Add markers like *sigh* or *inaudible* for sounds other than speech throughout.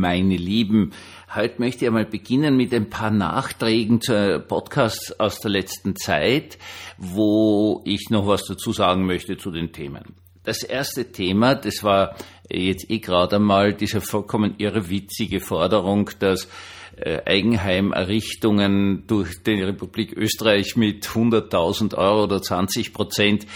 meine Lieben. Heute möchte ich einmal beginnen mit ein paar Nachträgen zu Podcasts aus der letzten Zeit, wo ich noch was dazu sagen möchte zu den Themen. Das erste Thema, das war jetzt eh gerade einmal diese vollkommen irrewitzige Forderung, dass äh, Eigenheimerrichtungen durch die Republik Österreich mit 100.000 Euro oder 20 Prozent äh,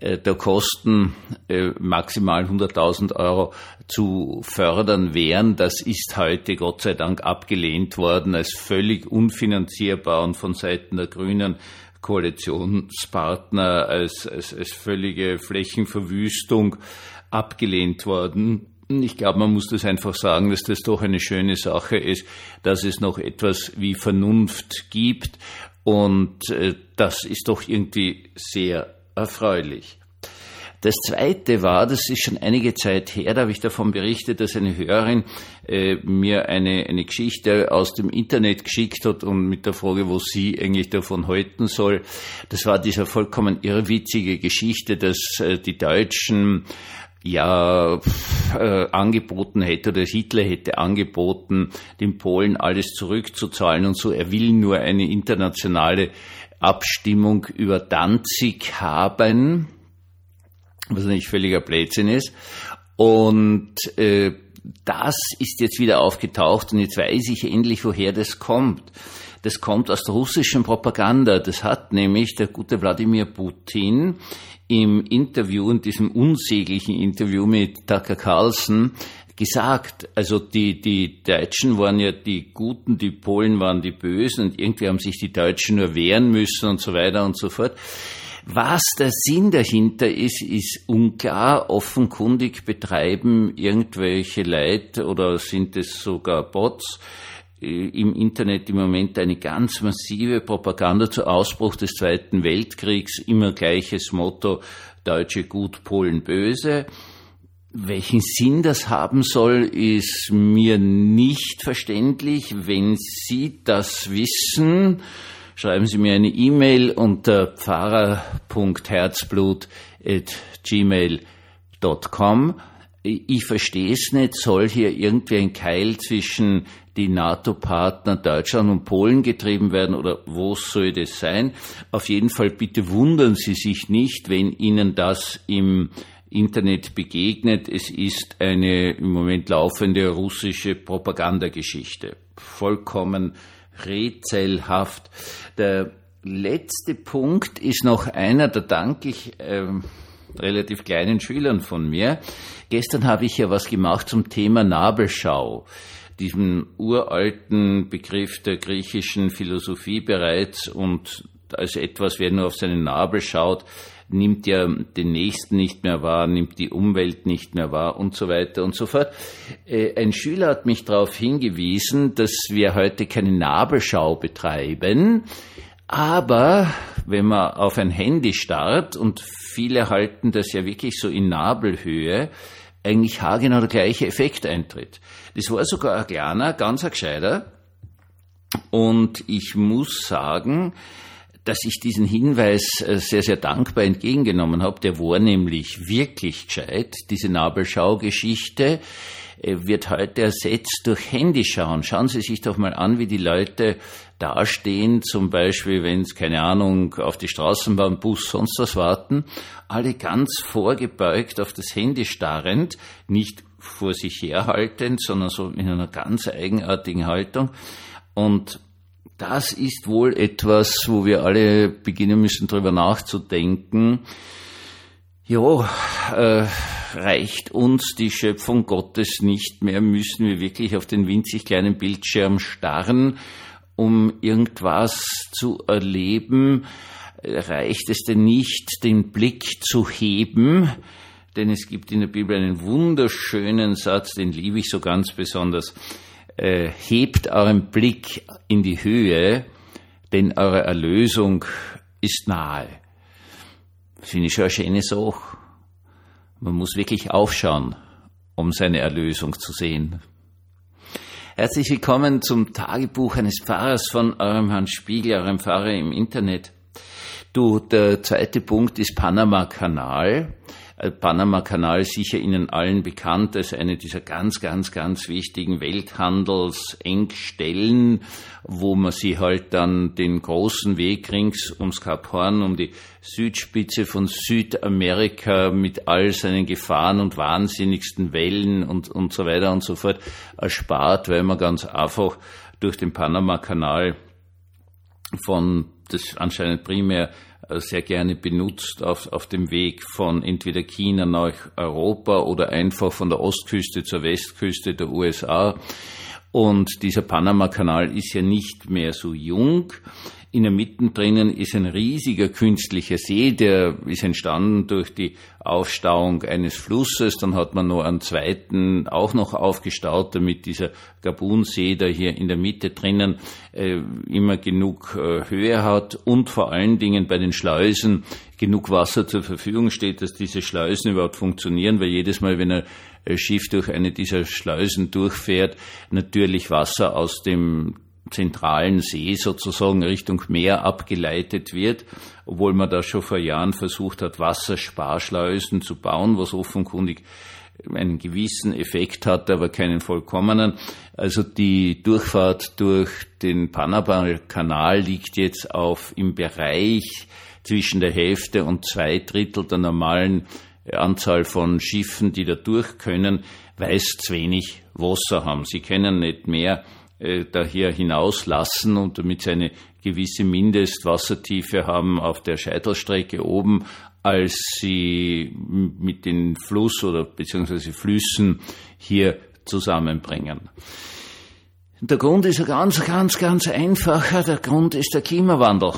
der Kosten äh, maximal 100.000 Euro zu fördern wären. Das ist heute Gott sei Dank abgelehnt worden als völlig unfinanzierbar und von Seiten der Grünen Koalitionspartner als, als, als völlige Flächenverwüstung abgelehnt worden. Ich glaube, man muss das einfach sagen, dass das doch eine schöne Sache ist, dass es noch etwas wie Vernunft gibt. Und äh, das ist doch irgendwie sehr erfreulich. Das zweite war, das ist schon einige Zeit her, da habe ich davon berichtet, dass eine Hörerin äh, mir eine, eine Geschichte aus dem Internet geschickt hat und mit der Frage, wo sie eigentlich davon halten soll. Das war diese vollkommen irrwitzige Geschichte, dass äh, die Deutschen ja äh, angeboten hätte oder Hitler hätte angeboten, den Polen alles zurückzuzahlen und so. Er will nur eine internationale Abstimmung über Danzig haben, was nicht völliger Blödsinn ist. Und äh, das ist jetzt wieder aufgetaucht und jetzt weiß ich endlich, woher das kommt. Das kommt aus der russischen Propaganda. Das hat nämlich der gute Wladimir Putin im Interview, in diesem unsäglichen Interview mit Tucker Carlson, gesagt. Also die, die Deutschen waren ja die Guten, die Polen waren die Bösen und irgendwie haben sich die Deutschen nur wehren müssen und so weiter und so fort. Was der Sinn dahinter ist, ist unklar. Offenkundig betreiben irgendwelche Leute oder sind es sogar Bots äh, im Internet im Moment eine ganz massive Propaganda zu Ausbruch des Zweiten Weltkriegs, immer gleiches Motto, Deutsche gut, Polen böse. Welchen Sinn das haben soll, ist mir nicht verständlich. Wenn Sie das wissen, schreiben Sie mir eine E-Mail unter pfarrer.herzblut.gmail.com. Ich verstehe es nicht, soll hier irgendwie ein Keil zwischen die NATO-Partner Deutschland und Polen getrieben werden oder wo soll das sein? Auf jeden Fall bitte wundern Sie sich nicht, wenn Ihnen das im Internet begegnet. Es ist eine im Moment laufende russische Propagandageschichte. Vollkommen rätselhaft. Der letzte Punkt ist noch einer, da danke ich äh, relativ kleinen Schülern von mir. Gestern habe ich ja was gemacht zum Thema Nabelschau diesem uralten Begriff der griechischen Philosophie bereits und als etwas, wer nur auf seinen Nabel schaut, nimmt ja den Nächsten nicht mehr wahr, nimmt die Umwelt nicht mehr wahr und so weiter und so fort. Äh, ein Schüler hat mich darauf hingewiesen, dass wir heute keine Nabelschau betreiben, aber wenn man auf ein Handy starrt und viele halten das ja wirklich so in Nabelhöhe, eigentlich haargenau der gleiche Effekt eintritt. Das war sogar ein kleiner, ganz ein gescheiter. Und ich muss sagen, dass ich diesen Hinweis äh, sehr, sehr dankbar entgegengenommen habe. Der war nämlich wirklich gescheit. Diese Nabelschau-Geschichte äh, wird heute ersetzt durch Handyschauen. Schauen Sie sich doch mal an, wie die Leute dastehen, zum Beispiel, wenn es, keine Ahnung, auf die Straßenbahn, Bus, sonst was warten, alle ganz vorgebeugt auf das Handy starrend, nicht vor sich herhaltend, sondern so in einer ganz eigenartigen Haltung. Und das ist wohl etwas, wo wir alle beginnen müssen, darüber nachzudenken. Ja, äh, reicht uns die Schöpfung Gottes nicht mehr? Müssen wir wirklich auf den winzig kleinen Bildschirm starren? um irgendwas zu erleben, reicht es denn nicht, den Blick zu heben, denn es gibt in der Bibel einen wunderschönen Satz, den liebe ich so ganz besonders. Äh, hebt euren Blick in die Höhe, denn eure Erlösung ist nahe. Finde ich schon eine schöne Sache. Man muss wirklich aufschauen, um seine Erlösung zu sehen. Herzlich willkommen zum Tagebuch eines Pfarrers von eurem Herrn Spiegel, eurem Pfarrer im Internet. Du, der zweite Punkt ist Panama-Kanal. Äh, Panama-Kanal sicher Ihnen allen bekannt als eine dieser ganz, ganz, ganz wichtigen Welthandelsengstellen, wo man sie halt dann den großen Weg rings ums Kap Horn, um die Südspitze von Südamerika mit all seinen Gefahren und wahnsinnigsten Wellen und, und so weiter und so fort erspart, weil man ganz einfach durch den Panama-Kanal von das anscheinend primär äh, sehr gerne benutzt auf, auf dem Weg von entweder China nach Europa oder einfach von der Ostküste zur Westküste der USA. Und dieser Panama-Kanal ist ja nicht mehr so jung. In der Mitte drinnen ist ein riesiger künstlicher See, der ist entstanden durch die Aufstauung eines Flusses. Dann hat man noch einen zweiten auch noch aufgestaut, damit dieser Gabunsee da hier in der Mitte drinnen äh, immer genug äh, Höhe hat und vor allen Dingen bei den Schleusen genug Wasser zur Verfügung steht, dass diese Schleusen überhaupt funktionieren, weil jedes Mal, wenn ein Schiff durch eine dieser Schleusen durchfährt, natürlich Wasser aus dem zentralen See sozusagen Richtung Meer abgeleitet wird, obwohl man da schon vor Jahren versucht hat, Wassersparschleusen zu bauen, was offenkundig einen gewissen Effekt hat, aber keinen vollkommenen. Also die Durchfahrt durch den Panama-Kanal liegt jetzt auf im Bereich zwischen der Hälfte und zwei Drittel der normalen Anzahl von Schiffen, die da durch können, weil es zu wenig Wasser haben. Sie können nicht mehr äh, da hier hinauslassen und damit sie eine gewisse Mindestwassertiefe haben auf der Scheitelstrecke oben, als sie mit den Fluss oder beziehungsweise Flüssen hier zusammenbringen. Der Grund ist ein ganz, ganz, ganz einfacher. Der Grund ist der Klimawandel.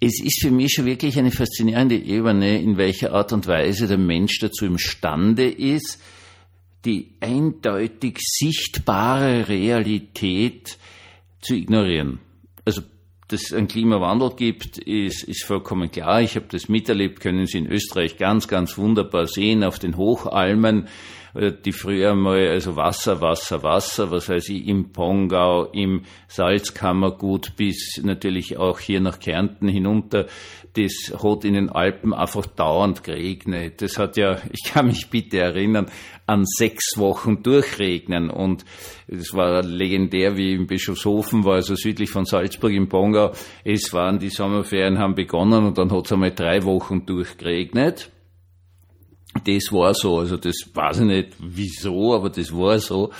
Es ist für mich schon wirklich eine faszinierende Ebene, in welcher Art und Weise der Mensch dazu imstande ist, die eindeutig sichtbare Realität zu ignorieren. Also, dass es einen Klimawandel gibt, ist, ist vollkommen klar. Ich habe das miterlebt, können Sie in Österreich ganz, ganz wunderbar sehen, auf den Hochalmen, die früher mal, also Wasser, Wasser, Wasser, was weiß ich, im Pongau, im Salzkammergut bis natürlich auch hier nach Kärnten hinunter das hat in den Alpen einfach dauernd geregnet. Das hat ja, *laughs* ich kann mich bitte erinnern, an sechs Wochen durchregnen und es war legendär, wie im Bischofshofen war, also südlich von Salzburg im Pongau. Es waren, die Sommerferien haben begonnen und dann hat es einmal drei Wochen durchgeregnet. Das war so, also das weiß ich nicht wieso, aber das war so.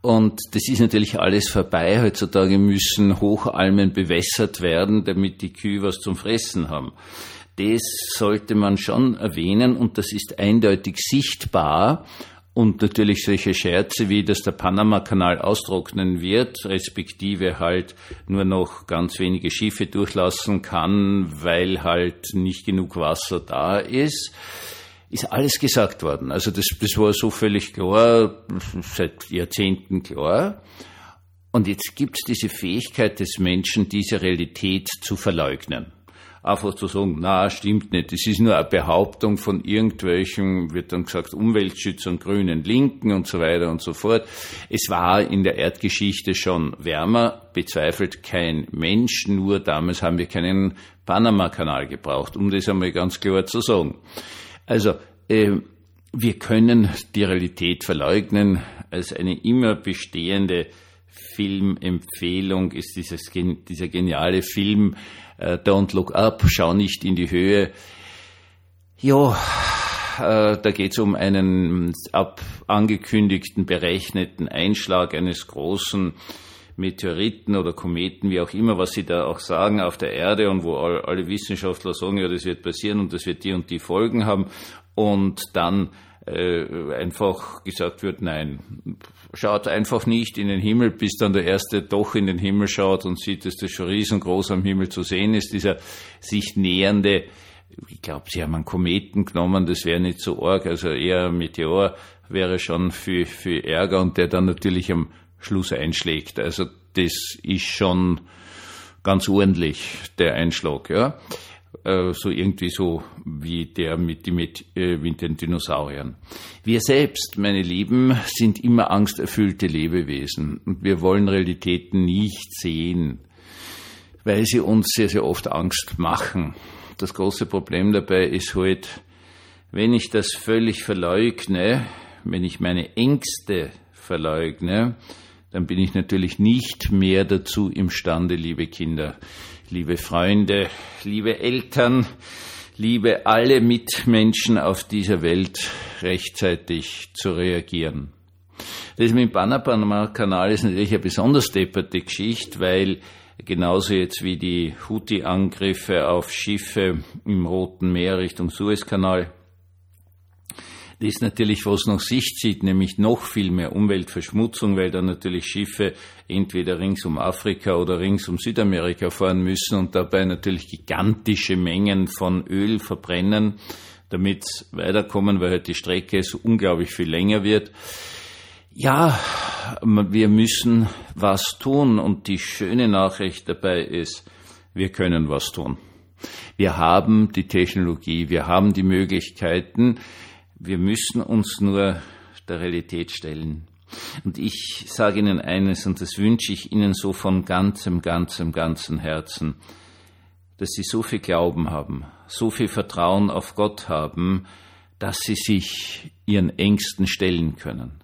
Und das ist natürlich alles vorbei. Heutzutage müssen Hochalmen bewässert werden, damit die Kühe was zum Fressen haben. Das sollte man schon erwähnen und das ist eindeutig sichtbar. Und natürlich solche Scherze wie, dass der Panama-Kanal austrocknen wird, respektive halt nur noch ganz wenige Schiffe durchlassen kann, weil halt nicht genug Wasser da ist ist alles gesagt worden. Also das, das war so völlig klar, seit Jahrzehnten klar. Und jetzt gibt es diese Fähigkeit des Menschen, diese Realität zu verleugnen. Einfach zu sagen, na, stimmt nicht. Das ist nur eine Behauptung von irgendwelchen, wird dann gesagt, Umweltschützern, Grünen, Linken und so weiter und so fort. Es war in der Erdgeschichte schon wärmer, bezweifelt kein Mensch, nur damals haben wir keinen Panama-Kanal gebraucht, um das einmal ganz klar zu sagen. Also äh, wir können die Realität verleugnen. Als eine immer bestehende Filmempfehlung ist dieses, dieser geniale Film äh, Don't Look Up, schau nicht in die Höhe. Ja, äh, da geht es um einen ab angekündigten, berechneten Einschlag eines großen Meteoriten oder Kometen, wie auch immer, was sie da auch sagen, auf der Erde und wo alle Wissenschaftler sagen, ja, das wird passieren und das wird die und die Folgen haben. Und dann äh, einfach gesagt wird, nein, schaut einfach nicht in den Himmel, bis dann der Erste doch in den Himmel schaut und sieht, dass das schon riesengroß am Himmel zu sehen ist, dieser sich nähernde, ich glaube, sie haben einen Kometen genommen, das wäre nicht so arg, also eher ein Meteor wäre schon viel, viel Ärger und der dann natürlich am Schluss einschlägt. Also das ist schon ganz ordentlich, der Einschlag, ja. Äh, so irgendwie so wie der mit, die, mit, äh, mit den Dinosauriern. Wir selbst, meine Lieben, sind immer angsterfüllte Lebewesen und wir wollen Realitäten nicht sehen, weil sie uns sehr, sehr oft Angst machen. Das große Problem dabei ist halt, wenn ich das völlig verleugne, wenn ich meine Ängste verleugne, dann bin ich natürlich nicht mehr dazu imstande, liebe Kinder, liebe Freunde, liebe Eltern, liebe alle Mitmenschen auf dieser Welt rechtzeitig zu reagieren. Das mit dem Panama-Kanal ist natürlich eine besonders depperte Geschichte, weil genauso jetzt wie die Houthi-Angriffe auf Schiffe im Roten Meer Richtung Suezkanal, ist natürlich, was nach sich zieht, nämlich noch viel mehr Umweltverschmutzung, weil dann natürlich Schiffe entweder rings um Afrika oder rings um Südamerika fahren müssen und dabei natürlich gigantische Mengen von Öl verbrennen, damit weiterkommen, weil halt die Strecke so unglaublich viel länger wird. Ja, wir müssen was tun und die schöne Nachricht dabei ist, wir können was tun. Wir haben die Technologie, wir haben die Möglichkeiten, wir müssen uns nur der Realität stellen. Und ich sage Ihnen eines, und das wünsche ich Ihnen so von ganzem, ganzem, ganzem Herzen, dass Sie so viel Glauben haben, so viel Vertrauen auf Gott haben, dass Sie sich Ihren Ängsten stellen können.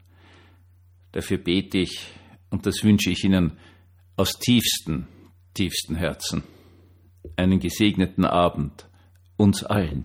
Dafür bete ich, und das wünsche ich Ihnen aus tiefstem, tiefstem Herzen. Einen gesegneten Abend uns allen.